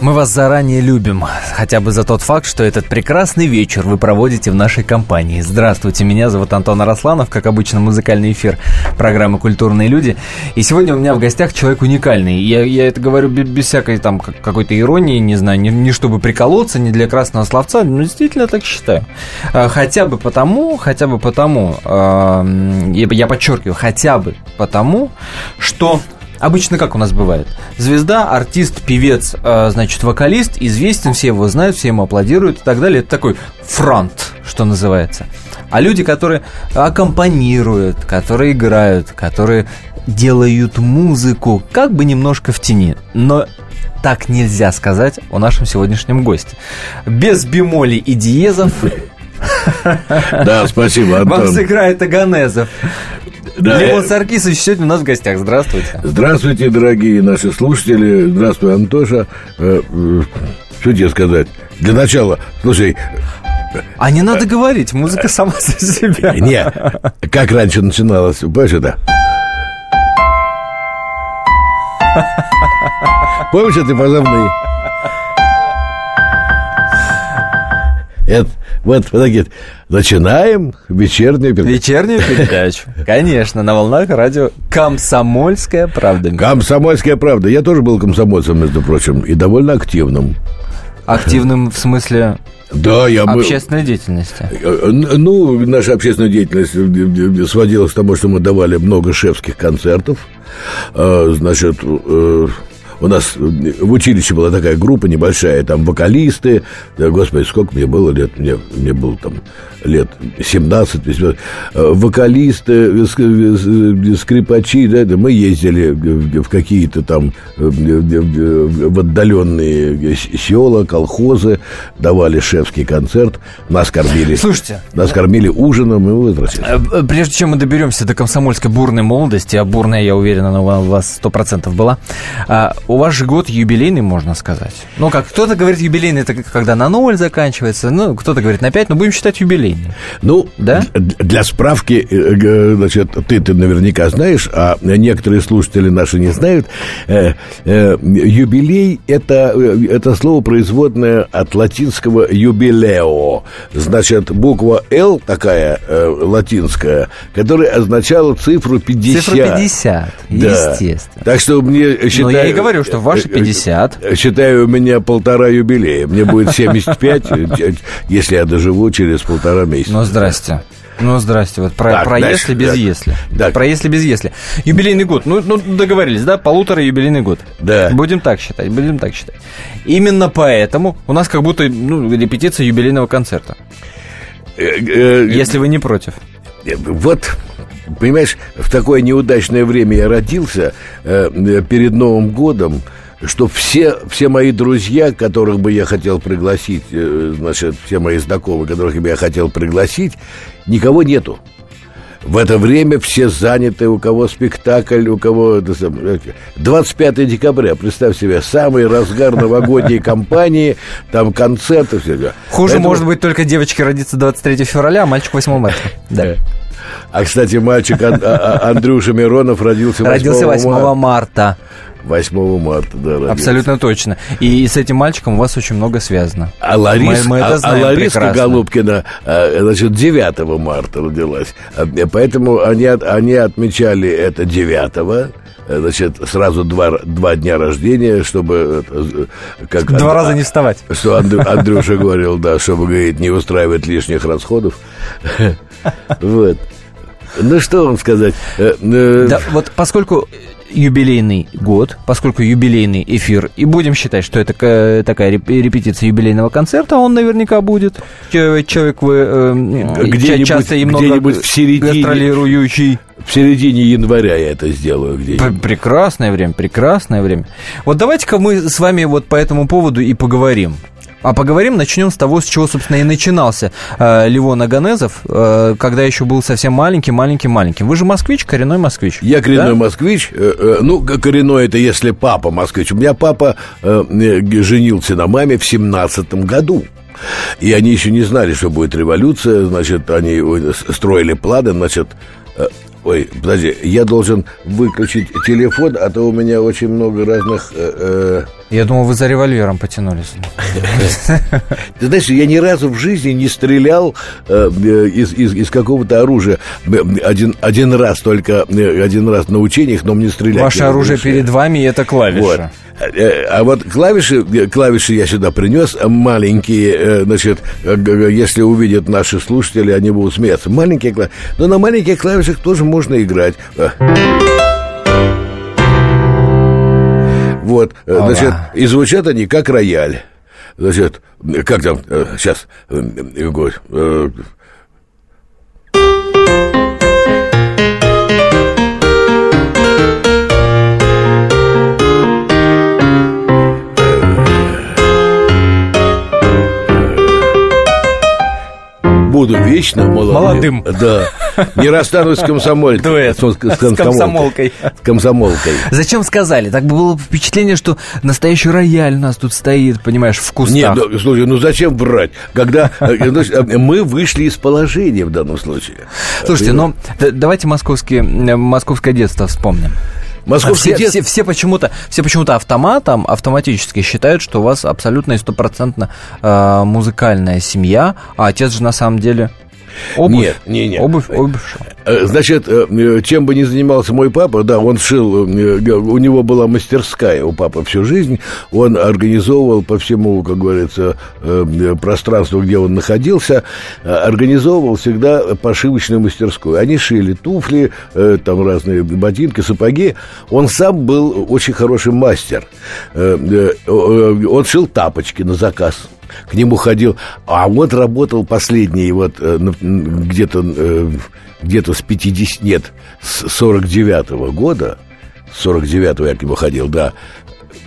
Мы вас заранее любим, хотя бы за тот факт, что этот прекрасный вечер вы проводите в нашей компании. Здравствуйте, меня зовут Антон Арасланов, как обычно, музыкальный эфир программы «Культурные люди». И сегодня у меня в гостях человек уникальный. Я, я это говорю без, без всякой там какой-то иронии, не знаю, не, не чтобы приколоться, не для красного словца, но действительно так считаю. А, хотя бы потому, хотя бы потому, я, я подчеркиваю, хотя бы потому, что Обычно как у нас бывает? Звезда, артист, певец, э, значит, вокалист, известен, все его знают, все ему аплодируют и так далее. Это такой фронт, что называется. А люди, которые аккомпанируют, которые играют, которые делают музыку, как бы немножко в тени. Но так нельзя сказать о нашем сегодняшнем госте. Без бемолей и диезов да, спасибо, Антон. Вам сыграет Аганезов. Да. Левон Саркисович сегодня у нас в гостях. Здравствуйте. Здравствуйте, дорогие наши слушатели. Здравствуй, Антоша. Э, э, что тебе сказать? Для начала, слушай, а не надо говорить, музыка сама за себя. Не, как раньше начиналось, понимаешь это? Помнишь эти позывные? Это, вот, вот такие. Начинаем вечернюю передачу. Вечернюю передачу. Конечно, на волнах радио «Комсомольская правда». «Комсомольская правда». Я тоже был комсомольцем, между прочим, и довольно активным. Активным в смысле да, я был... Общественной деятельности. Э, ну, наша общественная деятельность сводилась к тому, что мы давали много шефских концертов. Э, значит, э, у нас в училище была такая группа небольшая, там вокалисты, да, господи, сколько мне было лет, мне, мне было там лет 17, 18, э, вокалисты, скрипачи, да, мы ездили в какие-то там в отдаленные села, колхозы, давали шефский концерт, нас кормили. Слушайте. Нас кормили ужином, и возвращались. Э, прежде чем мы доберемся до комсомольской бурной молодости, а бурная, я уверен, она у вас сто процентов была, а, у вас же год юбилейный, можно сказать. Ну, как кто-то говорит юбилейный, это когда на ноль заканчивается, ну, кто-то говорит на пять, но будем считать юбилейный. Ну, да? для справки, э, значит, ты, ты наверняка знаешь, а некоторые слушатели наши не знают, э, э, юбилей это, это слово производное от латинского юбилео. Значит, буква Л такая латинская, которая означала цифру 50. Цифра 50, да. естественно. Так что мне считаю... Но я и говорю, что ваши 50. Считаю, у меня полтора юбилея. Мне будет 75, если я доживу через полтора месяца. Ну, здрасте. Ну, здрасте. Вот про, так, про дальше, если без так, если. Так. Про если без если. Юбилейный год. Ну, ну, договорились, да? Полутора юбилейный год. Да. Будем так считать, будем так считать. Именно поэтому у нас как будто ну, репетиция юбилейного концерта. Э, э, если вы не против. Э, вот Понимаешь, в такое неудачное время я родился перед Новым годом что все, все мои друзья, которых бы я хотел пригласить, э, значит, все мои знакомые, которых бы я хотел пригласить, никого нету. В это время все заняты, у кого спектакль, у кого... 25 декабря, представь себе, самый разгар новогодней кампании, там концерты, все. Хуже Поэтому... может быть только девочке родиться 23 февраля, а мальчик 8 марта. Да. А, кстати, мальчик а, а, Андрюша Миронов родился 8 Родился 8 марта. 8 марта, да, родился. Абсолютно точно. И с этим мальчиком у вас очень много связано. А, Ларис, мы, мы это а, а Лариска прекрасно. Голубкина, а, значит, 9 марта родилась. Поэтому они, они отмечали это 9 значит, сразу два, два дня рождения, чтобы... Как два Анд... раза не вставать. Что Андрю, Андрюша говорил, да, чтобы, говорит, не устраивать лишних расходов. Вот. Ну, что вам сказать? Э, э, да, вот поскольку юбилейный год, поскольку юбилейный эфир, и будем считать, что это такая репетиция юбилейного концерта, он наверняка будет. Человек вы э, где часто и много где в середине, гастролирующий. В середине января я это сделаю где-нибудь. Прекрасное время, прекрасное время. Вот давайте-ка мы с вами вот по этому поводу и поговорим. А поговорим, начнем с того, с чего, собственно, и начинался э, Левон Аганезов, э, когда еще был совсем маленьким, маленьким, маленьким. Вы же москвич, коренной москвич. Я коренной да? москвич. Э, э, ну, коренной это если папа москвич. У меня папа э, женился на маме в семнадцатом году. и они еще не знали, что будет революция, значит, они строили планы, значит, э, Ой, подожди, я должен выключить телефон, а то у меня очень много разных... Э, э... Я думал, вы за револьвером потянулись. Ты знаешь, я ни разу в жизни не стрелял э, из, из, из какого-то оружия. Один, один раз только, э, один раз на учениях, но мне стрелять Ваше оружие перед вами, это клавиша. Вот. Э, а вот клавиши, клавиши я сюда принес, маленькие, э, значит, если увидят наши слушатели, они будут смеяться. Маленькие клавиши. Но на маленьких клавишах тоже можно играть. Э. Значит, и звучат они как рояль. Значит, как там, сейчас, буду вечно молодым. Молодым. Да. Не расстанусь с комсомолкой. Дуэт. С, с, с комсомолкой. С комсомолкой. Зачем сказали? Так было впечатление, что настоящий рояль у нас тут стоит, понимаешь, в кустах. Нет, ну, слушай, ну зачем врать? Когда э, э, мы вышли из положения в данном случае. Слушайте, ну давайте московские, московское детство вспомним. Московский все, дет... все, все почему-то все почему-то автоматом автоматически считают, что у вас абсолютно и стопроцентно э, музыкальная семья, а отец же на самом деле Обувь? Нет, не, нет. Обувь, обувь. Э, значит, э, чем бы ни занимался мой папа, да, он шил, э, у него была мастерская у папы всю жизнь, он организовывал по всему, как говорится, пространству, где он находился, организовывал всегда пошивочную мастерскую. Они шили туфли, там разные ботинки, сапоги. Он сам был очень хороший мастер. Он шил тапочки на заказ к нему ходил, а вот работал последний, вот э, где-то э, где-то с 50, нет, с 49-го года, с 49-го я к нему ходил, да,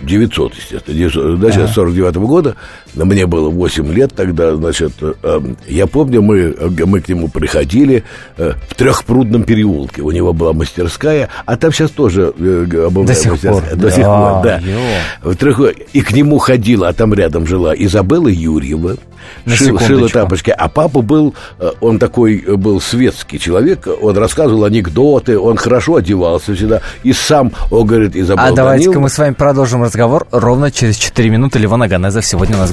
900, естественно, 900, значит, ага. 49 -го года, мне было 8 лет тогда, значит, э, я помню, мы, мы к нему приходили э, в Трехпрудном переулке, у него была мастерская, а там сейчас тоже э, обувная до сих Пор. До сих пор, да. В трех... И к нему ходила, а там рядом жила Изабелла Юрьева, шил, шила тапочки. А папа был, э, он такой э, был светский человек, он рассказывал анекдоты, он хорошо одевался всегда, и сам, он говорит, Изабелла А давайте-ка мы с вами продолжим разговор ровно через 4 минуты. Левон Аганезов сегодня у нас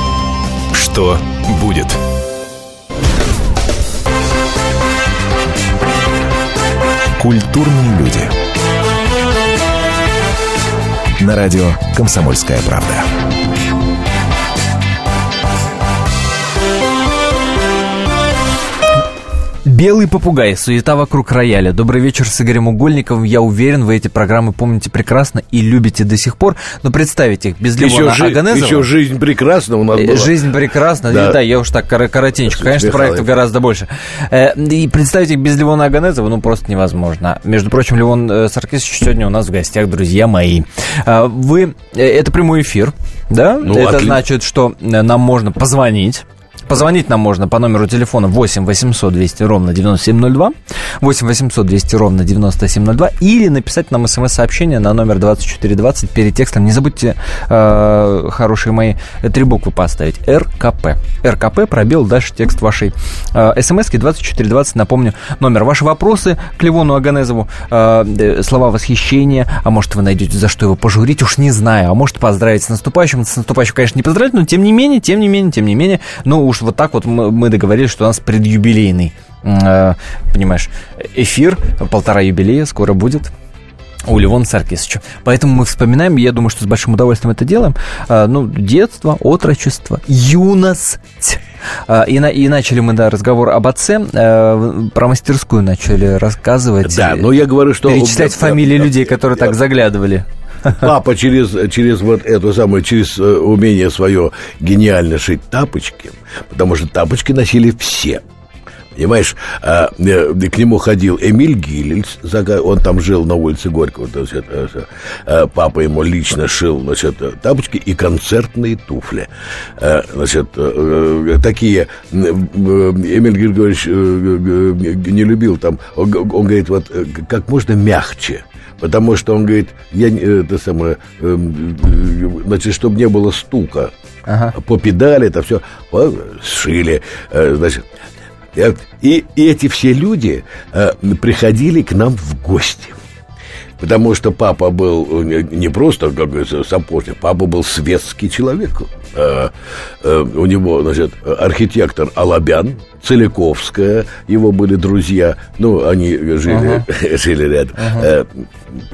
Что будет? Культурные люди на радио «Комсомольская правда». Белый попугай. Суета вокруг рояля. Добрый вечер с Игорем Угольниковым. Я уверен, вы эти программы помните прекрасно и любите до сих пор. Но представить их без Левона еще Аганезова... Еще «Жизнь прекрасна» у нас э, была. «Жизнь прекрасна». Да, да я уж так коротенько. Конечно, проектов гораздо больше. Э, и представить их без Левона Аганезова, ну, просто невозможно. Между прочим, Левон э, Саркисович сегодня у нас в гостях, друзья мои. Вы... Это прямой эфир, да? Ну, это отли... значит, что нам можно позвонить Позвонить нам можно по номеру телефона 8 800 200 ровно 9702, 8 800 200 ровно 9702, или написать нам смс-сообщение на номер 2420 перед текстом. Не забудьте, э, хорошие мои, три буквы поставить. РКП. РКП, пробел, дальше текст вашей э, смс-ки 2420. Напомню, номер. Ваши вопросы к Левону Аганезову, э, э, слова восхищения, а может вы найдете за что его пожурить, уж не знаю, а может поздравить с наступающим. С наступающим, конечно, не поздравить, но тем не менее, тем не менее, тем не менее, ну уж вот так вот мы договорились, что у нас предюбилейный, э, понимаешь, эфир, полтора юбилея скоро будет у Левона Саркисовича. Поэтому мы вспоминаем, я думаю, что с большим удовольствием это делаем, э, ну, детство, отрочество, юность. Э, и, на, и начали мы, да, разговор об отце, э, про мастерскую начали рассказывать. Да, но я говорю, что... Перечислять фамилии людей, которые так заглядывали. папа через, через вот эту самую, через э, умение свое гениально шить тапочки, потому что тапочки носили все. Понимаешь, а, э, к нему ходил Эмиль Гиллельс, он там жил на улице Горького, значит, э, э, папа ему лично шил значит, тапочки и концертные туфли. Значит, такие Эмиль Григорьевич не любил там, он, он говорит, вот как можно мягче. Потому что он говорит, я это самое, значит, чтобы не было стука ага. по педали, это все сшили, значит, и, и эти все люди э, приходили к нам в гости. Потому что папа был э, не просто, как говорится, сапожник, папа был светский человек. Э, э, у него, значит, архитектор Алабян, Целиковская, его были друзья, ну, они жили, uh-huh. жили рядом. Uh-huh.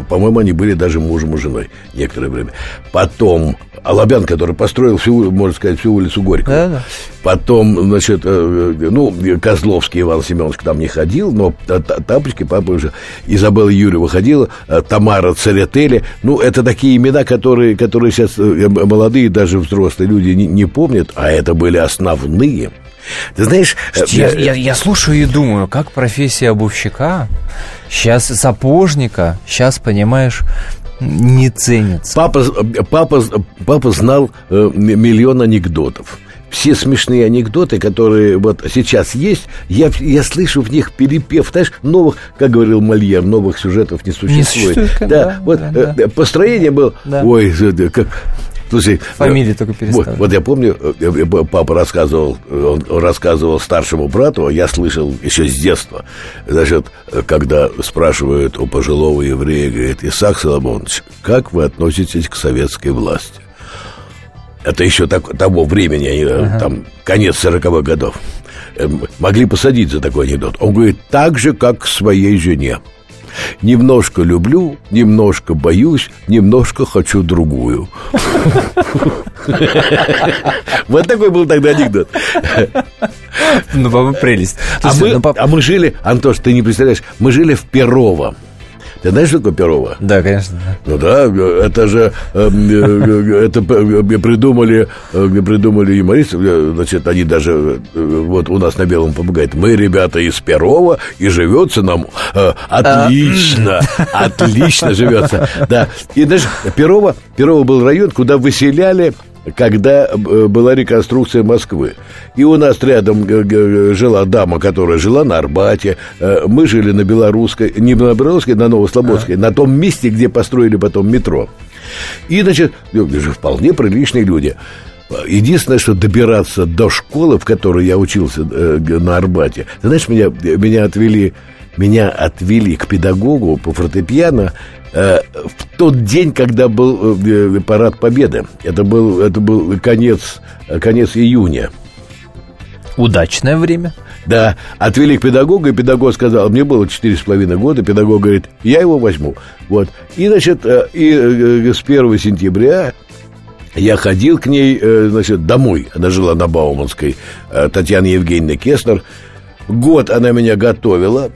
По-моему, они были даже мужем и женой некоторое время. Потом Алабян, который построил всю, можно сказать, всю улицу Горького. Да, да. Потом, значит, ну, Козловский Иван Семенович к нам не ходил, но тапочки папа уже. Изабелла Юрьева ходила, Тамара Царетели. Ну, это такие имена, которые, которые сейчас молодые, даже взрослые люди не, не помнят, а это были основные. Ты знаешь... Я, я, я слушаю и думаю, как профессия обувщика, сейчас сапожника, сейчас, понимаешь, не ценится. Папа, папа, папа знал э, миллион анекдотов все смешные анекдоты, которые вот сейчас есть, я, я слышу в них перепев, знаешь, новых, как говорил Мольер, новых сюжетов не существует. Не существует да, да, вот да, э, да. построение было, да. ой, как Слушай, фамилии только переставили. Вот, вот я помню, э, э, папа рассказывал, он рассказывал старшему брату, а я слышал еще с детства. Значит, когда спрашивают у пожилого еврея, говорит, Исаак Соломонович, как вы относитесь к советской власти? Это еще так, того времени, они, ага. там, конец 40-х годов. Эм, могли посадить за такой анекдот. Он говорит, так же, как к своей жене. Немножко люблю, немножко боюсь, немножко хочу другую. Вот такой был тогда анекдот. Ну, папа, прелесть. А, ну, а мы жили, Антош, ты не представляешь, мы жили в Перово. Ты знаешь, что такое Перово? Да, конечно. Ну да, это же эм, э, это придумали, э, придумали юмористы, значит, они даже вот у нас на Белом помогают. Мы, ребята, из Перова, и живется нам э, отлично, отлично живется. Да, и даже Перово, Перово был район, куда выселяли когда э, была реконструкция Москвы. И у нас рядом э, жила дама, которая жила на Арбате. Э, мы жили на Белорусской, не на Белорусской, на Новослободской, а. на том месте, где построили потом метро. И, значит, же вполне приличные люди. Единственное, что добираться до школы, в которой я учился на Арбате, ты знаешь, меня, меня отвели меня отвели к педагогу по фортепиано Э, в тот день, когда был э, парад Победы. Это был, это был конец, конец июня. Удачное время. Да, отвели к педагогу, и педагог сказал, мне было четыре с половиной года, педагог говорит, я его возьму. Вот. И, значит, э, и с 1 сентября я ходил к ней, значит, домой. Она жила на Бауманской, Татьяна Евгеньевна Кеснер. Год она меня готовила,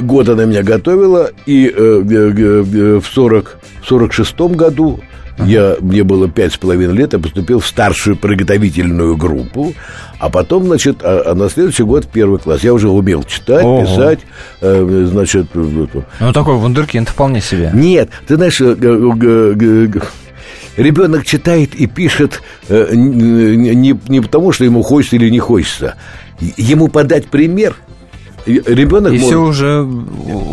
год она меня готовила, и э, э, э, в 40, 46 году я, мне было пять с половиной лет, я поступил в старшую приготовительную группу, а потом, значит, а, а на следующий год в первый класс. Я уже умел читать, Ого. писать, э, значит... Ну, такой вундеркинд вполне себе. Нет, ты знаешь, э, э, ребенок читает и пишет э, не, не потому, что ему хочется или не хочется. Ему подать пример – ребенок... И может... все уже...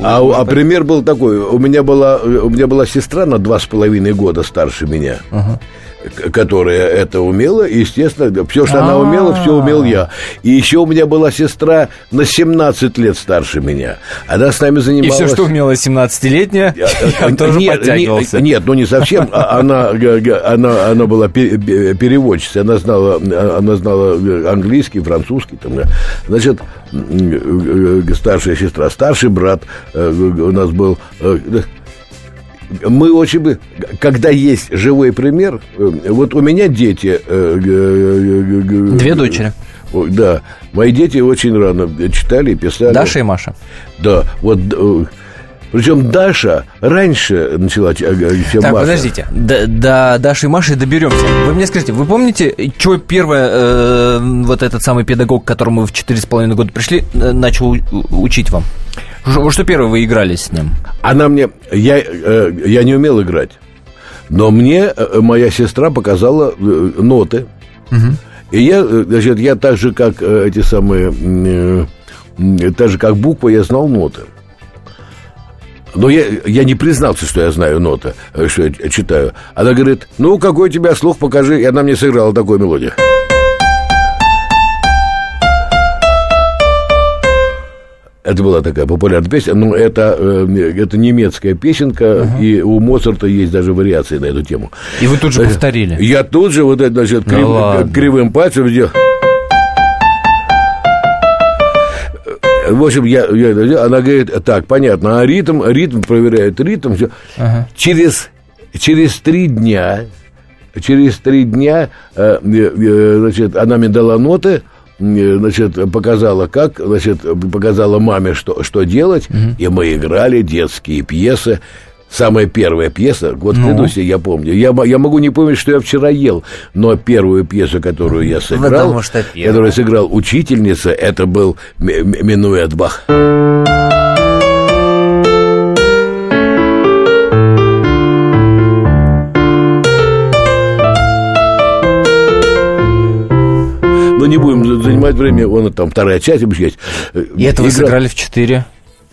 А, а пример был такой. У меня была, у меня была сестра на два с половиной года старше меня. Ага которая это умела, и, естественно, все, что она умела, все умел я. И еще у меня была сестра на 17 лет старше меня. Она с нами занималась... И все, что умела 17-летняя, я тоже подтягивался. Нет, ну не совсем. А она, она, она была переводчицей, она знала, она знала английский, французский. Там, значит, старшая сестра, старший брат э, у нас был э, мы очень бы, когда есть живой пример, э, вот у меня дети... Э, Две дочери. Да, мои дети очень рано читали и писали. Даша и Маша. Да, вот Причем Даша раньше начала, чем так, Маша. подождите. До, до Даши и Маши доберемся. Вы мне скажите, вы помните, что первое, э, вот этот самый педагог, к которому вы в четыре с половиной года пришли, э, начал учить вам? Что, что первое вы играли с ним? Она мне... Я, э, я не умел играть. Но мне э, моя сестра показала э, ноты. Угу. И я, значит, я так же, как эти самые... Так же, как буквы, я знал ноты. Но я, я не признался, что я знаю ноты, что я читаю. Она говорит, ну, какой у тебя слух, покажи. И она мне сыграла такую мелодию. Это была такая популярная песня, но это, э, это немецкая песенка, uh-huh. и у Моцарта есть даже вариации на эту тему. И вы тут же повторили? Я тут же вот это, значит, крив, ну, кривым пальцем сделал. В общем, я, я, она говорит, так, понятно, а ритм, ритм проверяет ритм, все. Ага. Через, через три дня, через три дня, э, э, значит, она мне дала ноты, значит, показала как, значит, показала маме, что, что делать, угу. и мы играли детские пьесы. Самая первая пьеса, вот ну. клянусь, я помню. Я, я могу не помнить, что я вчера ел, но первую пьесу, которую я сыграл, Потому что которую сыграл учительница, это был Минуэт Бах. Не будем занимать время, он там вторая часть, есть. И это вы сыграли в четыре?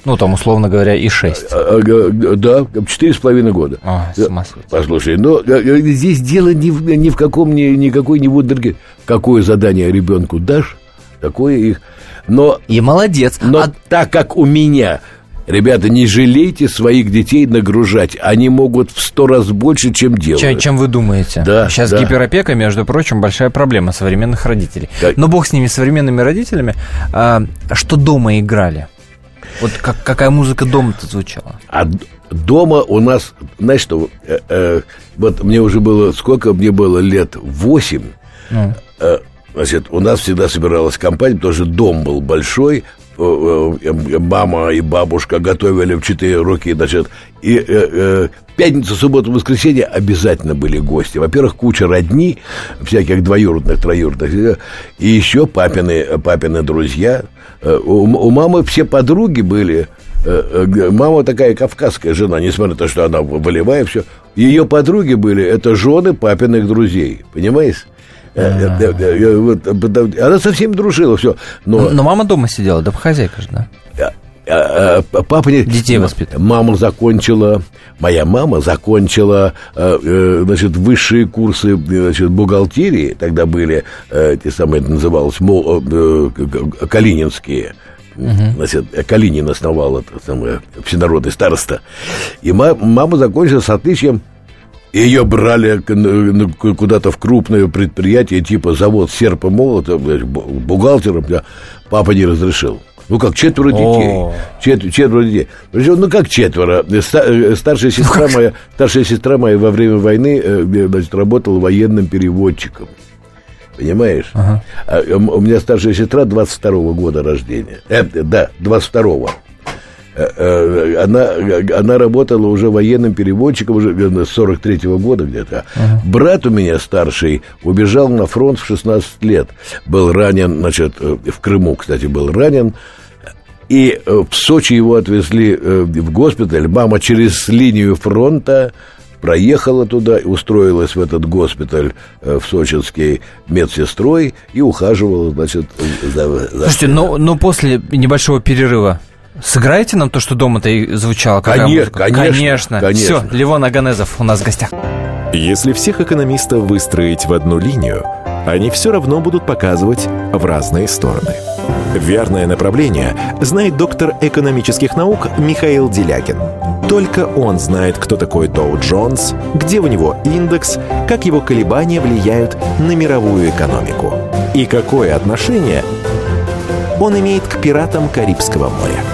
Ну, там, условно говоря, и 6. А, а, да, четыре с половиной года. А, с Послушай, но здесь дело ни в, ни в каком, ни, никакой не вундерге. Какое задание ребенку дашь, такое их. Но, и молодец. Но а... так как у меня Ребята, не жалейте своих детей нагружать. Они могут в сто раз больше, чем делают. Чем, чем вы думаете. Да, Сейчас да. гиперопека, между прочим, большая проблема современных родителей. Так. Но бог с ними, современными родителями. А, что дома играли? Вот как, какая музыка дома-то звучала? А дома у нас, знаешь что, э, э, вот мне уже было, сколько мне было лет? Восемь. Ну. Э, значит, у нас всегда собиралась компания, потому что дом был большой, мама и бабушка готовили в четыре руки, значит, и э, э, пятницу, субботу, воскресенье обязательно были гости. Во-первых, куча родни, всяких двоюродных, троюродных, и еще папины, папины друзья. Э, у, у мамы все подруги были. Э, э, мама такая кавказская жена, несмотря на то, что она волевая, все. Ее подруги были, это жены папиных друзей, понимаешь? Она совсем дружила, все. Но, но мама дома сидела, да хозяйка же, да? А, а, папа не... Детей воспитывал. Мама закончила, моя мама закончила, э, э, значит, высшие курсы, значит, бухгалтерии, тогда были, э, те самые, это называлось, Калининские. Угу. Значит, Калинин основал это самое всенародный староста. И мама закончила с отличием ее брали куда-то в крупное предприятие, типа завод серп и молота, бухгалтером. Папа не разрешил. Ну как, четверо детей. Чет, четверо детей. Причем, ну как четверо? Э, старшая сестра моя, старшая сестра моя во время войны э, значит, работала военным переводчиком. Понимаешь? Ага. А, у меня старшая сестра 22-го года рождения. Э, да, 22-го. Э, она, она работала уже военным переводчиком уже с 43-го года где-то. Ага. Брат у меня старший убежал на фронт в 16 лет. Был ранен, значит, в Крыму, кстати, был ранен. И э, в Сочи его отвезли э, в госпиталь. Мама через линию фронта проехала туда, устроилась в этот госпиталь в сочинский медсестрой и ухаживала, значит, за... за... Слушайте, но, но после небольшого перерыва Сыграете нам то, что дома-то и звучало? Конечно, конечно, конечно. конечно. Все, Левон Аганезов у нас в гостях. Если всех экономистов выстроить в одну линию, они все равно будут показывать в разные стороны. Верное направление знает доктор экономических наук Михаил Делягин. Только он знает, кто такой Доу Джонс, где у него индекс, как его колебания влияют на мировую экономику и какое отношение он имеет к пиратам Карибского моря.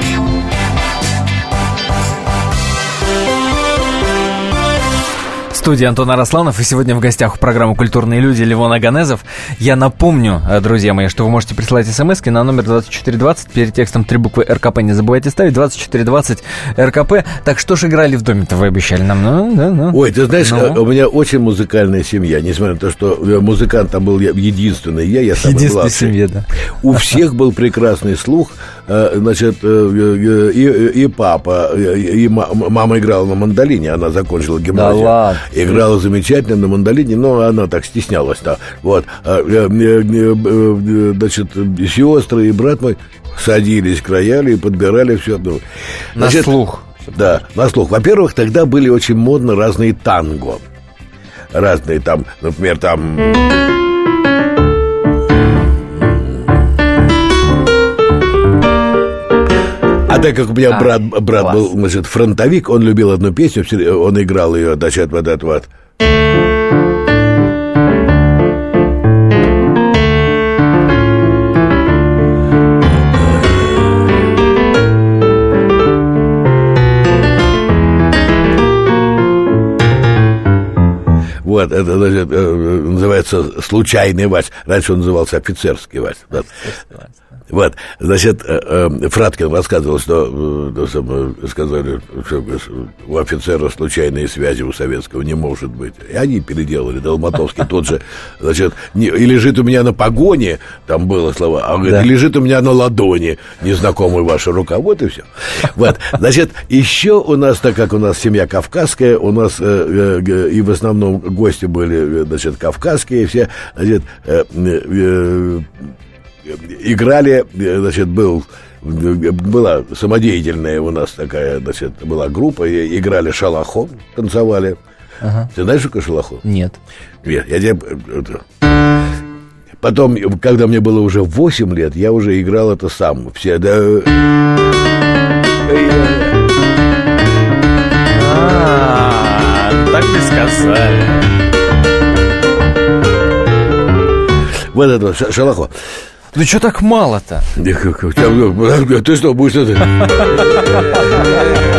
Студии Антон Арасланов, и сегодня в гостях у программы «Культурные люди» Левон Аганезов. Я напомню, э, друзья мои, что вы можете присылать смс на номер 2420, перед текстом три буквы РКП не забывайте ставить, 2420 РКП. Так что ж играли в доме-то, вы обещали нам? Ну, да, ну. Ой, ты знаешь, ну. у меня очень музыкальная семья, несмотря на то, что э, музыкант там был единственный я, я самый Единственная семья, да. У всех был прекрасный слух, э, значит, и, и папа, и мама играла на мандолине, она закончила гимназию. Да ладно играла замечательно на мандолине, но она так стеснялась-то. Вот, а, э, э, э, значит, сестры и брат мой садились к роялю и подбирали все. Ну, значит, на слух. Да, на слух. Во-первых, тогда были очень модны разные танго. Разные там, например, там... так как у меня а, брат, брат был, значит, фронтовик, он любил одну песню, он играл ее, значит, вот этот вот. Вот, это значит, э, называется случайный вальс. Раньше он назывался офицерский вальс. Да. Вот, значит, э, э, Фраткин рассказывал, что э, сказали, что у офицера случайные связи у советского не может быть. И они переделали, Долматовский тот же, значит, не, и лежит у меня на погоне, там было слова, а говорит, да. лежит у меня на ладони, незнакомая ваша рука, вот и все. Вот, значит, еще у нас, так как у нас семья кавказская, у нас и в основном гости были, значит, кавказские, все, значит, играли, значит, был была самодеятельная у нас такая, значит, была группа, и играли шалахом, танцевали. Ага. Ты знаешь, что такое шалахом? Нет. Нет, я тебе... Потом, когда мне было уже 8 лет, я уже играл это сам. Все, да... А, так и сказали. Вот это вот, Шалахо. Ну что так мало-то? Ты что, будешь это...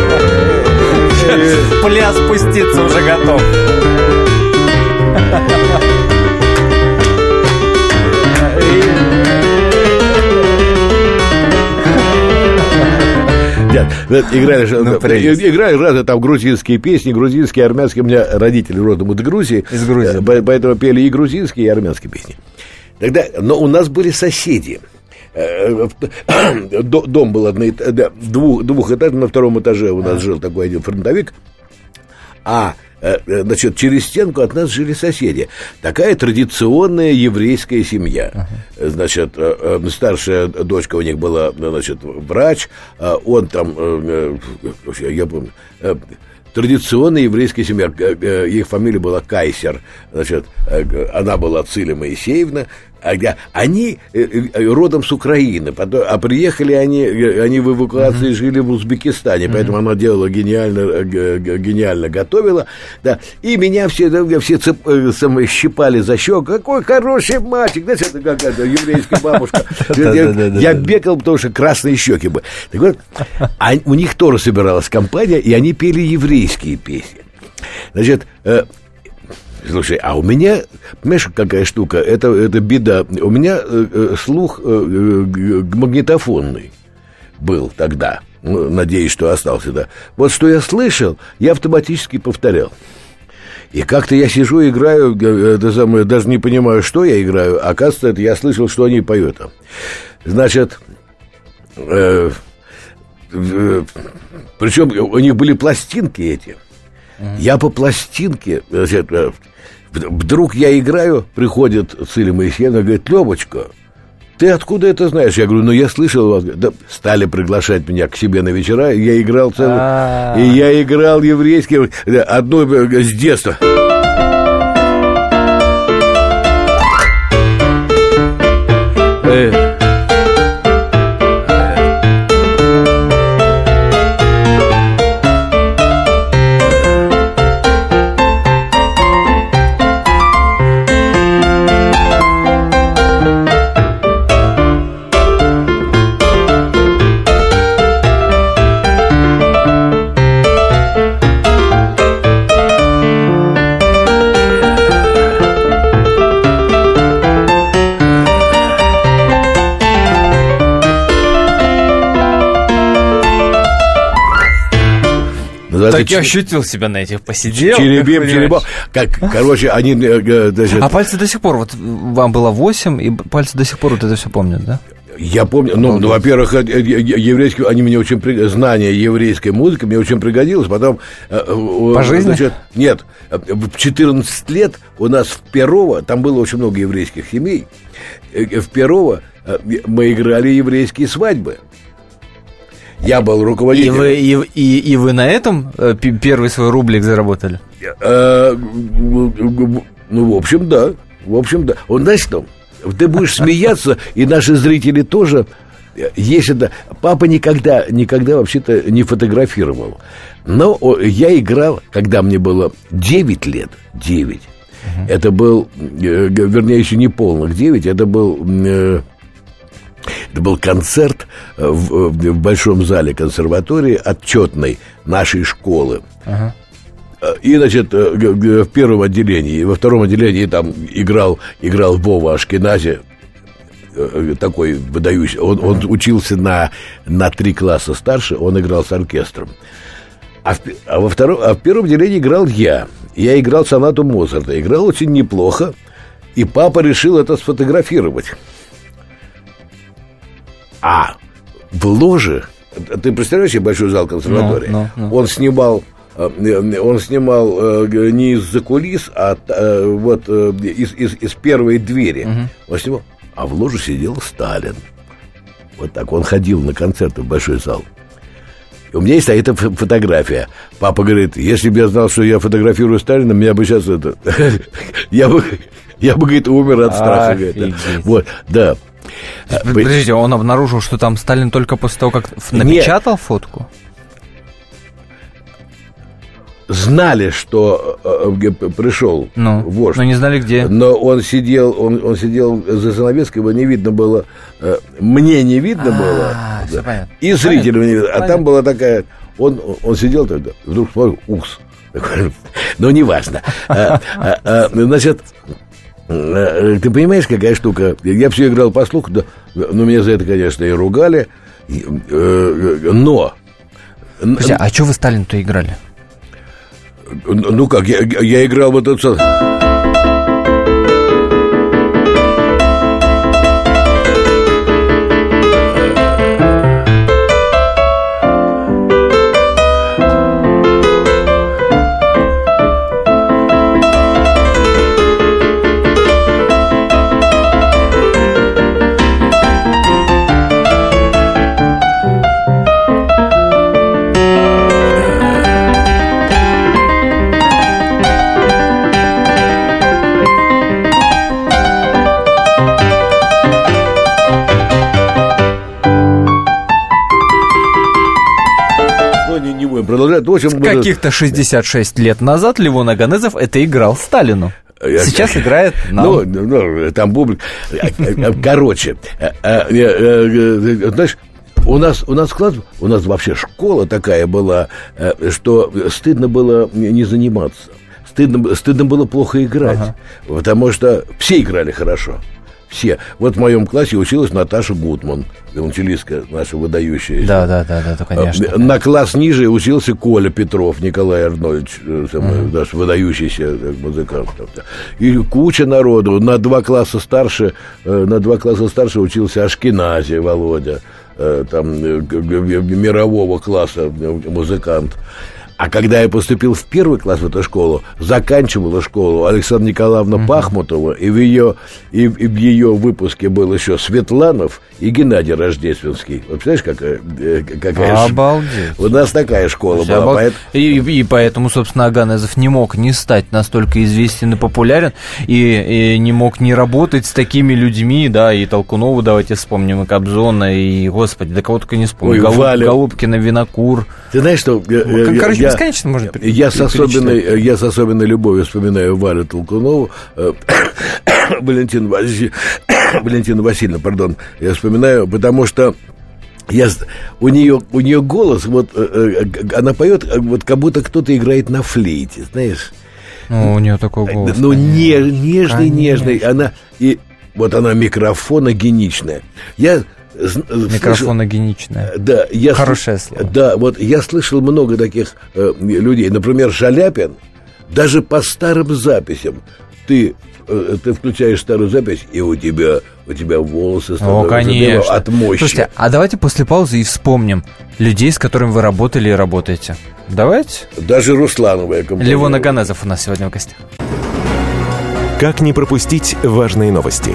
В пляс спуститься уже готов. Нет, играли, ну, играли разные там грузинские песни, грузинские, армянские. У меня родители родом из Грузии. Из Грузии. Поэтому пели и грузинские, и армянские песни. Тогда, но у нас были соседи. Э, дом был одно, двух, двухэтажный, на втором этаже у нас жил такой один фронтовик. А э, э, значит, через стенку от нас жили соседи. Такая традиционная еврейская семья. Значит, старшая дочка у них была, значит, врач, а он там, я помню, традиционная еврейская семья. Их фамилия была Кайсер. Значит, она была Циля Моисеевна, они э, э, родом с Украины, а приехали они, э, они в эвакуации uh-huh. жили в Узбекистане, поэтому uh-huh. она делала гениально, гениально готовила, да, и меня все, все цеп, самые щипали за щеку, какой хороший мальчик, знаешь, это какая-то еврейская бабушка, я бегал, потому что красные щеки были. Так вот, а у них тоже собиралась компания, и они пели еврейские песни. Значит, Слушай, а у меня, понимаешь, какая штука? Это, это беда. У меня э, э слух э, э, магнитофонный был тогда. Ну, надеюсь, что остался, да. Вот что я слышал, я автоматически повторял. И как-то я сижу, играю, э, это самое, даже не понимаю, что я играю. Оказывается, это я слышал, что они поют. Значит, э, э, причем у них были пластинки эти. Я по пластинке, значит, Вдруг я играю, приходит Циля Моисеевна, говорит, Левочка, ты откуда это знаешь? Я говорю, ну я слышал вас. Да, стали приглашать меня к себе на вечера, я играл целый... А. И я играл еврейский, одно с детства. Эх. Так я ощутил себя на этих посиделках. Черебим, черебом. Как, короче, они... э, значит, А пальцы до сих пор, вот вам было 8, и пальцы до сих пор вот это все помнят, да? Я помню, ну, ну, во-первых, э, э, е- еврейский, они мне очень, при- знание еврейской музыки мне очень пригодилось, потом... э, э, По жизни? значит, нет, э, в 14 лет у нас в Перово, там было очень много еврейских семей, э, в Перово э, мы играли еврейские свадьбы. Я был И руководителем. вы, и, и, и вы на этом э, первый свой рублик заработали? Э, Ну, в общем, да. В общем, да. Он, знаешь что, ты будешь смеяться, и наши зрители тоже. Есть это... Папа никогда, никогда вообще-то не фотографировал. Но я играл, когда мне было 9 лет, 9. Это был, э, вернее, еще не полных 9, это был... э, это был концерт э, в, в большом зале консерватории отчетной нашей школы. Э, И, значит, э, в первом отделении, во втором отделении там играл, играл Вова Ашкенази, э, такой выдающий. Он, он учился на, на три класса старше, он играл с оркестром. А в, а во втором, а в первом отделении играл я. Я играл сонату Моцарта. Играл очень неплохо. И папа решил это сфотографировать. А в ложе, ты представляешь себе большой зал консерватории? Ну, ну, ну. Он снимал, э, он снимал э, не из-за кулис, а э, вот из, из, из первой двери. Он снимал, а в ложе сидел Сталин. Вот так он ходил на концерты в большой зал. И у меня есть эта фо- фотография. Папа говорит, если бы я знал, что я фотографирую Сталина, меня бы сейчас это... Я бы, я бы, говорит, умер от страха. Вот, да. По- Подождите, он обнаружил, что там Сталин только после того, как ф- Нет. напечатал фотку? Знали, что э, э, пришел Ну, вождь. но не знали где. Но он сидел, он, он сидел за занавеской, его не видно было, э, мне не видно А, было, да, и зрителям не видно. А там была такая, он, он сидел тогда, вдруг смотрит, укс. Ну, неважно. Значит, э, ты понимаешь, какая штука? Я все играл по слуху, да, но меня за это, конечно, и ругали, и, э, но... Подожди, а что вы Сталин-то играли? Ну как, я, я играл в этот... продолжать. В общем, Каких-то 66 лет назад Левон Аганезов это играл Сталину. Я- Сейчас играет нам. Ну, ну, там бублик. Короче, э, э, э, э, знаешь, у нас, у нас класс, у нас вообще школа такая была, э, что стыдно было не заниматься. Стыдно, стыдно было плохо играть, потому что все играли хорошо. Все. Вот в моем классе училась Наташа Гутман, виолончелистка наша выдающаяся. Да, да, да, да, да, конечно. Э, На класс ниже учился Коля Петров, Николай Арнольевич, э, самый, наш выдающийся э, музыкант. И куча народу. На два класса старше, э, на два класса старше учился Ашкенази Володя, там мирового класса музыкант. А когда я поступил в первый класс в эту школу, заканчивала школу Александра Николаевна Пахмутова, и в ее, и, в- и в ее выпуске был еще Светланов и Геннадий Рождественский. Вот представляешь, какая, э, какая ш- Обалдеть. У нас такая школа была. Обал- поэт- И, и поэтому, собственно, Аганезов не мог не стать настолько известен и популярен, и, и не мог не работать с такими людьми, да, и Толкунову давайте вспомним, и Кобзона, и, господи, да кого только не вспомню, Ой, Голуб- Валя. Голубкина, Винокур. Ты знаешь, что... э, э, Короче, я- бесконечно можно Я с, особенной, я с особенной любовью вспоминаю Валю Толкунову, Валентину Васильевну, Валентину Васильевну, пардон, я вспоминаю, потому что я, у, нее, у нее голос, вот э, э, она поет, э, вот как будто кто-то играет на флейте, знаешь. Ну, у нее такой голос. ну, не- нежный, Конечно. нежный. Она, и вот она микрофоногеничная. Я Микрофоногеничная. Да, я Хорошее слово. Да, вот я слышал много таких э, людей. Например, Шаляпин, даже по старым записям, ты э, ты включаешь старую запись, и у тебя, у тебя волосы становятся О, конечно. от мощи. Слушайте, а давайте после паузы и вспомним людей, с которыми вы работали и работаете. Давайте. Даже Русланова я компонировал. Левон Аганезов у нас сегодня в гостях. Как не пропустить важные новости?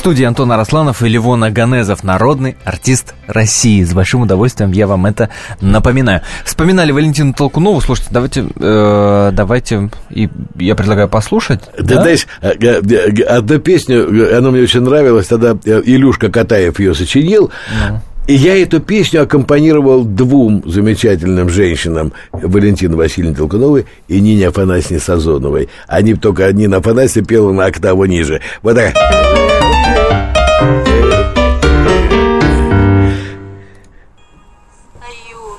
Студии Антон Арасланов и Левон Аганезов, народный артист России. С большим удовольствием я вам это напоминаю. Вспоминали Валентину Толкунову. Слушайте, давайте, э, давайте, и я предлагаю послушать. Ты знаешь, э, одну песню, она мне очень нравилась, тогда э, Илюшка Катаев ее сочинил. И я эту песню аккомпанировал двум замечательным женщинам, Валентине Васильевне Толкуновой и Нине Афанасьевне Сазоновой. Они только Нина Афанасьевна пела на октаву ниже. Вот так. Стою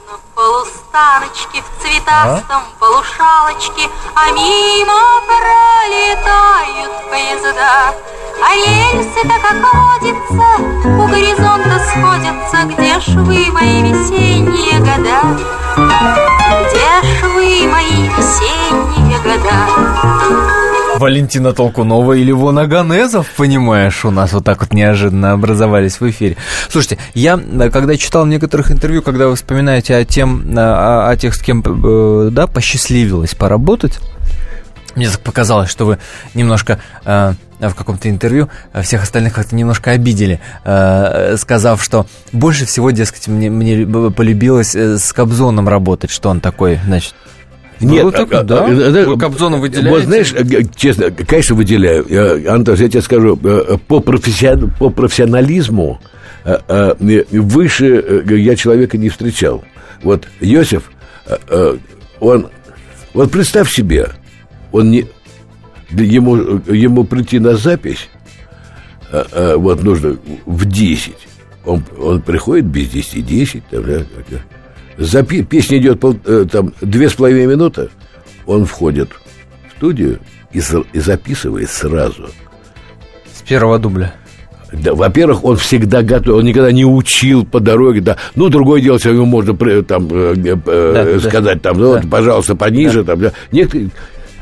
на полустаночке в цветастом полушалочке, а мимо пролетают поезда. А рельсы-то, как водится, у горизонта сходятся, где ж вы, мои весенние года? Где ж вы, мои весенние года? Валентина Толкунова и Левон Аганезов, понимаешь, у нас вот так вот неожиданно образовались в эфире. Слушайте, я, э, когда читал некоторых интервью, когда вы вспоминаете о тем, э, о, о тех, с кем, э, да, посчастливилось поработать, мне так показалось, что вы немножко в каком-то интервью всех остальных как-то немножко обидели, сказав, что больше всего, дескать, мне, мне полюбилось с Кобзоном работать, что он такой, значит... Нет, Ну, так, а, да. а, а, Вы Кобзона выделяете? Вот знаешь, э, честно, конечно, выделяю. Э, Антон, я тебе скажу, э, по, профессион- по профессионализму э, э, выше э, я человека не встречал. Вот Йосиф, э, э, он... Вот представь себе, он не... Ему, ему прийти на запись, э, э, вот нужно в 10. Он, он приходит без 10, 10, там, да, да. Запи- песня идет пол- э, там две с половиной минуты, он входит в студию и, и записывает сразу. С первого дубля. Да, во-первых, он всегда готов, он никогда не учил по дороге, да. Ну, другое дело, если ему можно там э, э, Да, да. сказать, там, ну, вот, пожалуйста, пониже, там, да. Некоторые-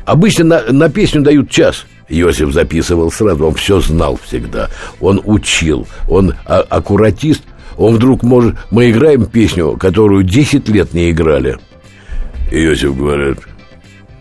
обычно на, на песню дают час. Иосиф записывал сразу, он все знал всегда, он учил, он а- аккуратист, он вдруг может, мы играем песню, которую 10 лет не играли. Иосиф говорит,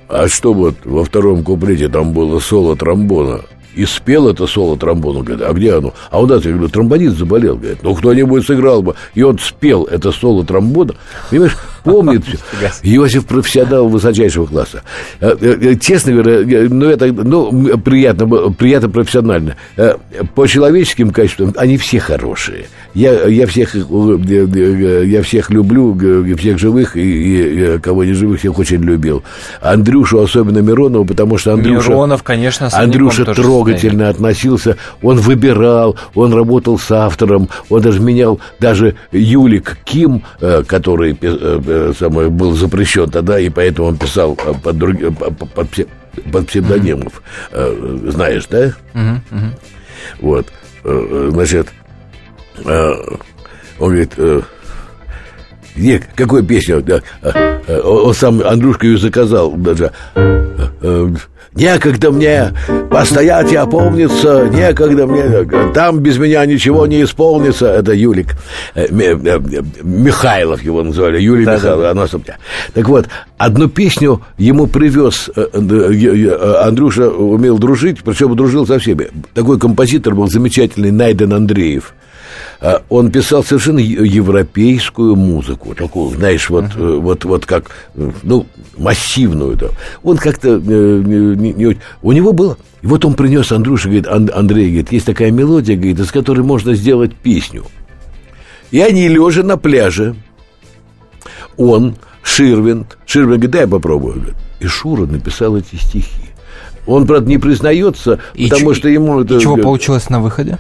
а что вот во втором куплете там было соло тромбона? И спел это соло тромбона, говорит, а где оно? А у нас, я говорю, тромбонист заболел, говорит, ну кто-нибудь сыграл бы. И он спел это соло тромбона, понимаешь, помнит. Иосиф профессионал высочайшего класса. Э, э, говоря, э, ну это, ну, приятно, приятно профессионально. Э, По человеческим качествам они все хорошие. Я, я всех, э, э, э, я всех люблю, всех живых и, и, э, кого не живых, всех очень любил. Андрюшу, особенно Миронова, потому что Андрюша... Миронов, конечно, Андрюша трогательно относился, он выбирал, он работал с автором, он даже менял, даже Юлик Ким, э, который э, э, самое, был запрещен тогда, и поэтому он писал э, под, друг- э, по- под псе- под псевдонимов. Э, Знаешь, да? Мгм. Вот. Э, э, Значит, э, он говорит, э, где, какую песню? Э, э, Он сам, Андрюшка ее заказал даже. Некогда мне постоять и опомниться, некогда мне, там без меня ничего не исполнится. Это Юлик э, э, Михайлов его называли, Юлий Да-да. Михайлов. оно сам- Так вот, одну песню ему привез э, Андрюша умел дружить, причем дружил со всеми. Такой композитор был замечательный Найден Андреев. А, он писал совершенно европейскую музыку, такую, знаешь, вот, uh-huh. вот, вот как, ну, массивную. Да. Он как-то э, не, не, у него было, и вот он принес Андрюше, говорит, Андрей, говорит, есть такая мелодия, говорит, из которой можно сделать песню. И они лежа на пляже, он, Ширвинд, Ширвинд говорит, дай я попробую. Говорит. И Шура написал эти стихи. Он, правда, не признается, и потому ч... что ему это... И чего получилось на выходе?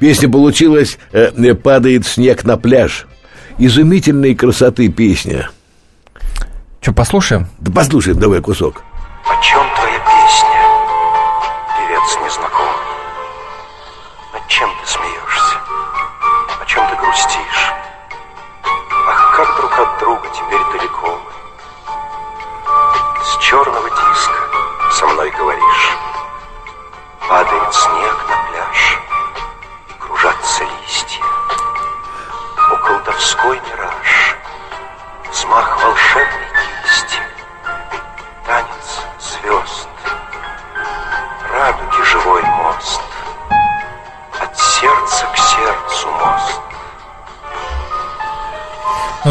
Песня получилась э, «Падает снег на пляж». Изумительной красоты песня. Что, послушаем? Да послушаем, давай кусок. О чем твоя песня, певец незнакомый? Над чем ты смеешься? О чем ты грустишь? Ах, как друг от друга теперь далеко мы. С черного диска со мной говоришь. Падает снег на пляж,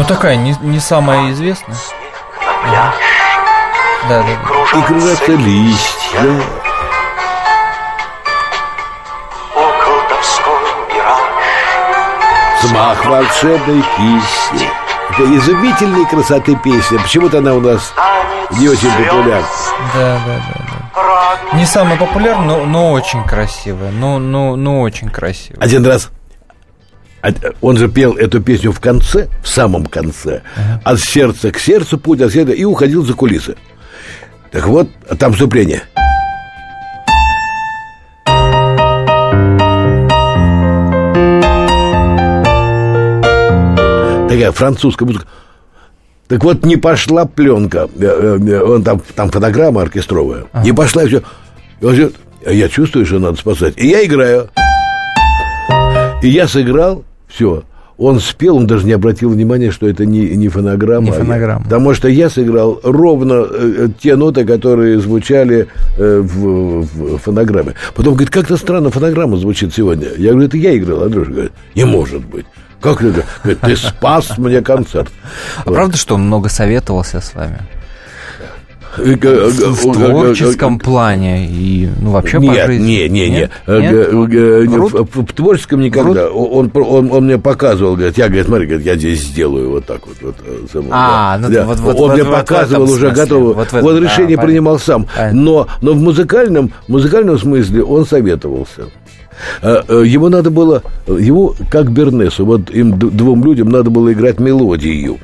Ну такая не, не самая известная. Да, да, да. И кружатся листья. Взмах волшебной кисти. Это изумительной красоты песня. Почему-то она у нас не очень популярна. Да, да, да, да. Не самая популярная, но, но очень красивая. Ну, ну, ну, очень красивая. Один раз он же пел эту песню в конце, в самом конце, от сердца к сердцу путь, от сердца, и уходил за кулисы. Так вот, а там вступление. Такая французская музыка. Так вот, не пошла пленка. Э, э, Он там, там фонограмма оркестровая. Не пошла и все. И он говорит, «А я чувствую, что надо спасать. И я играю. И я сыграл, все. Он спел, он даже не обратил внимания, что это не, не фонограмма. Не фонограмма. Потому что я сыграл ровно э, те ноты, которые звучали э, в, в фонограмме. Потом говорит, как-то странно фонограмма звучит сегодня. Я говорю, это я играл. Андрюша говорит, не может быть. Как это? Говорит, ты спас мне концерт. А правда, что он много советовался с вами? Э, В, творческом плане и ну вообще по Нет, жизни? не, не, не. Нет? Э, Нет? г- г- не, Врут? В, в творческом никогда. Он, он, он мне показывал, говорит, я, говорит, смотри, говорит, я здесь сделаю вот так вот. вот э, само, А, да. ну, Да. вот- вот- он вот- мне вот показывал этом уже смысле, готово. вот Вот, этом, решение а, принимал сам. Но, но в музыкальном, музыкальном смысле он советовался. Э, э, Ему надо было, ему как Бернесу, вот им двум людям надо было играть мелодию.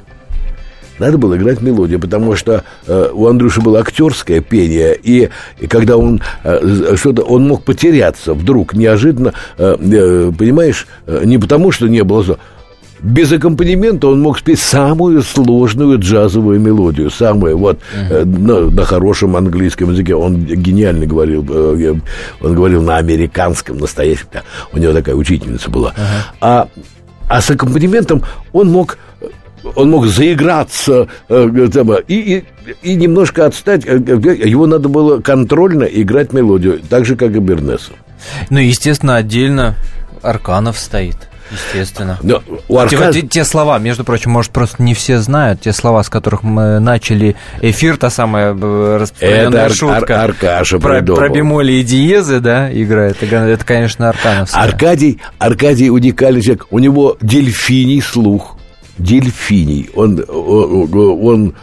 Надо было играть мелодию, потому что э, у Андрюши было актерское пение, и, и когда он э, что-то, он мог потеряться вдруг неожиданно, э, э, понимаешь, э, не потому что не было. Без аккомпанемента он мог спеть самую сложную джазовую мелодию, самую вот э, на, на хорошем английском языке. Он гениально говорил, э, я- он говорил на американском настоящем. У него такая учительница была. А, а с аккомпанементом он мог он мог заиграться э, и, и, и немножко отстать. Э, э, Его надо было контрольно играть мелодию, так же, как и Бернесу. Ну, естественно, отдельно Арканов стоит. Естественно. Но у Те, Аркад- те- те слова, между прочим, может, просто не все знают, те слова, с которых мы начали эфир, та самая распространенная Это шутка. Ар- Аркаша про, придумал. про бемоли и диезы, да, играет. Это, это, конечно, Аркановская. Аркадий, Аркадий уникальный человек. У него дельфиний слух. Дельфиний. Он, он,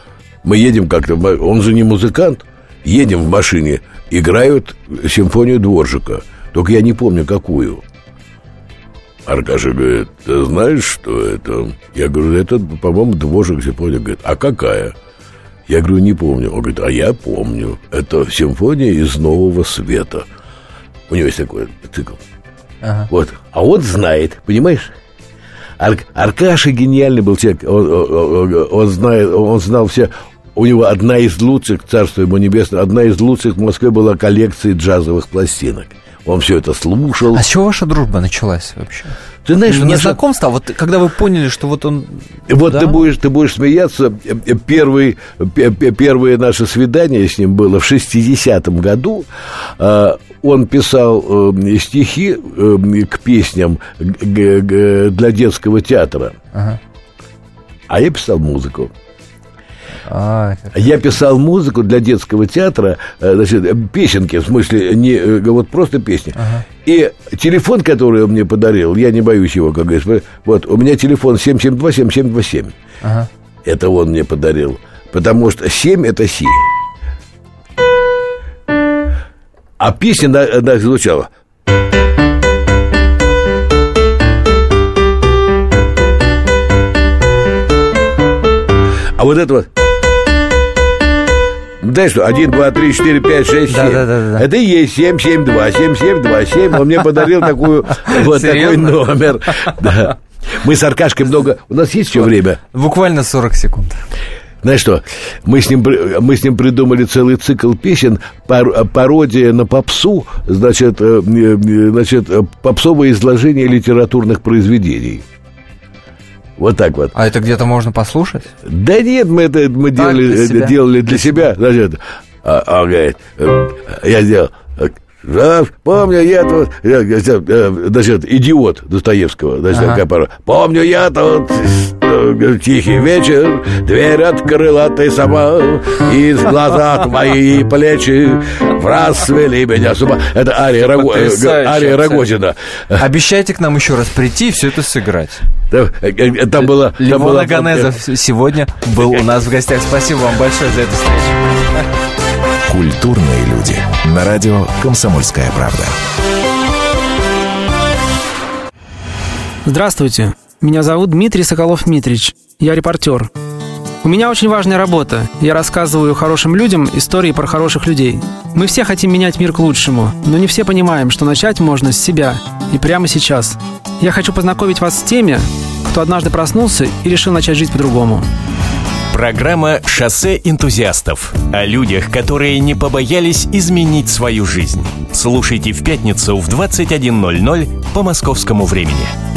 мы едем как-то, он же не музыкант. Едем в машине, играют симфонию Дворжика. Только я не помню, какую. Аркаша говорит, ты знаешь, что это? Я говорю, это, по-моему, Дворжик симфония. Говорит, а какая? Я говорю, не помню. Он говорит, а я помню. Это симфония из Нового Света. У него есть такой цикл. Ага. Вот. А он знает, понимаешь? Ар- Аркаша гениальный был человек. Он, он- он- знает, он знал все. У него одна из лучших, царство ему небесное, одна из лучших в Москве была коллекция джазовых пластинок. он все это слушал. А с чего ваша дружба началась вообще? Ты знаешь, Не наша- знакомство, а вот когда вы поняли, что вот он... Вот Да? ты будешь, ты будешь смеяться. Первый, пе- пе- первое наше свидание с ним было в 60-м году. Он писал э, стихи э, к песням для детского театра. Ага. А я писал музыку. А, Я писал музыку для детского театра, э, значит, песенки, в смысле, не э, вот просто песни. И телефон, который он мне подарил, я не боюсь его, как говорится, вот, у меня телефон 772-7727. ага. Это он мне подарил. Потому что 7 это си. А песня на- она звучала. А вот это вот. Дай что, 1, 2, 3, 4, 5, 6, 7. Да, да, да, да. Это и есть 7, 7, 2, 7, 7, 2, 7. Он мне подарил такую, вот такой номер. Да. Мы с Аркашкой много... У нас есть еще время? Буквально 40 секунд. Знаешь что, мы с ним, мы с ним придумали целый цикл песен, пар- пародия на попсу, значит, э, э, значит, э, попсовое изложение литературных произведений. Вот так вот. А это где-то можно послушать? Да нет, мы это мы делали, для себя. делали для себя. Значит, а, он говорит, э, я сделал. Помню, я тут, э, значит, идиот Достоевского, значит, Ага. Помню, я тут э, тихий вечер, дверь открыла ты сама, и глаза твои плечи в раз свели меня с ума. Это Ария, Раго- э, Ария. Рогозина. Обещайте к нам еще раз прийти и все это сыграть. Там было... там Левона была- Ганезов сегодня был у нас в гостях. Спасибо вам большое за эту встречу. Культурные люди. На радио «Комсомольская правда». Здравствуйте, меня зовут Дмитрий Соколов-Митрич, я репортер. У меня очень важная работа. Я рассказываю хорошим людям истории про хороших людей. Мы все хотим менять мир к лучшему, но не все понимаем, что начать можно с себя и прямо сейчас. Я хочу познакомить вас с теми, кто однажды проснулся и решил начать жить по-другому. Программа «Шоссе энтузиастов» о людях, которые не побоялись изменить свою жизнь. Слушайте в пятницу в 21.00 по московскому времени.